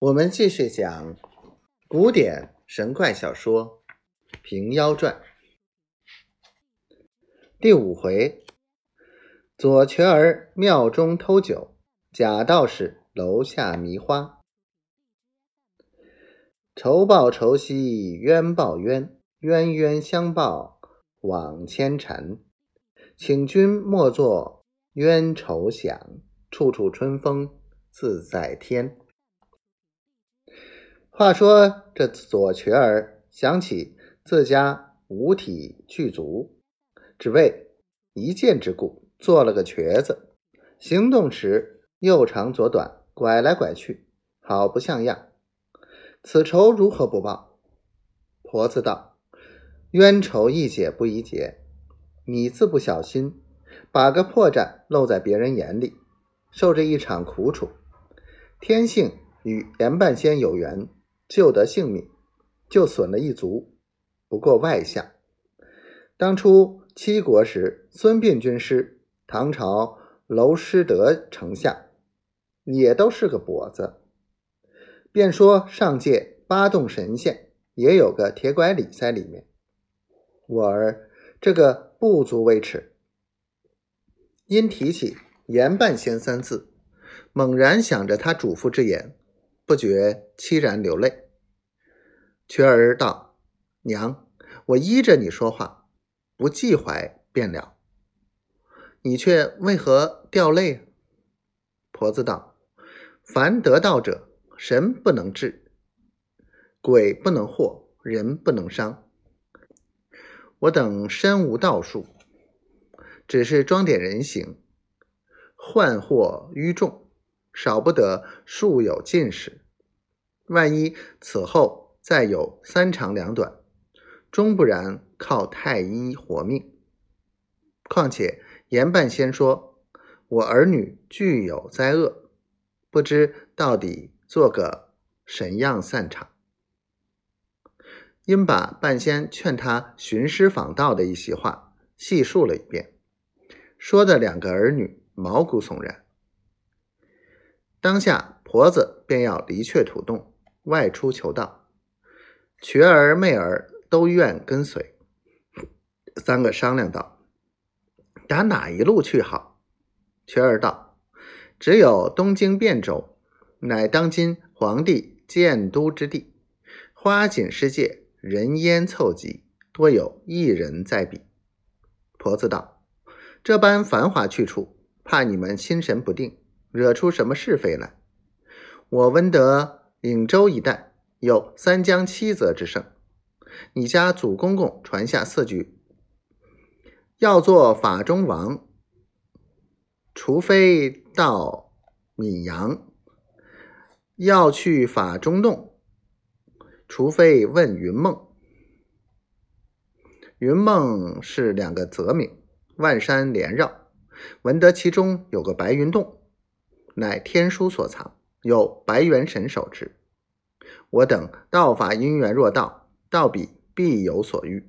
我们继续讲古典神怪小说《平妖传》第五回：左瘸儿庙中偷酒，假道士楼下迷花。仇报仇兮冤报冤，冤冤相报往牵缠。请君莫作冤仇想，处处春风自在天。话说这左瘸儿想起自家五体具足，只为一箭之故，做了个瘸子，行动时右长左短，拐来拐去，好不像样。此仇如何不报？婆子道：“冤仇宜解不宜结，你自不小心，把个破绽露在别人眼里，受这一场苦楚。天性与严半仙有缘。”救得性命，就损了一族，不过外相。当初七国时，孙膑军师，唐朝娄师德丞相，也都是个跛子。便说上界八洞神仙也有个铁拐李在里面。我儿这个不足为耻。因提起严半仙三字，猛然想着他嘱咐之言。不觉凄然流泪。瘸儿道：“娘，我依着你说话，不忌怀便了。你却为何掉泪？”婆子道：“凡得道者，神不能治，鬼不能惑，人不能伤。我等身无道术，只是装点人形，患祸于众。”少不得数有尽时，万一此后再有三长两短，终不然靠太医活命。况且严半仙说，我儿女俱有灾厄，不知到底做个神样散场。因把半仙劝他寻师访道的一席话细述了一遍，说的两个儿女毛骨悚然。当下婆子便要离却土洞，外出求道。瘸儿妹儿都愿跟随。三个商量道：“打哪一路去好？”瘸儿道：“只有东京汴州，乃当今皇帝建都之地，花锦世界，人烟凑集，多有一人在彼。”婆子道：“这般繁华去处，怕你们心神不定。”惹出什么是非来？我闻得颍州一带有三江七泽之盛，你家祖公公传下四句：要做法中王，除非到闽阳；要去法中洞，除非问云梦。云梦是两个泽名，万山连绕，闻得其中有个白云洞。乃天书所藏，有白元神手之。我等道法因缘若到，道彼必有所遇。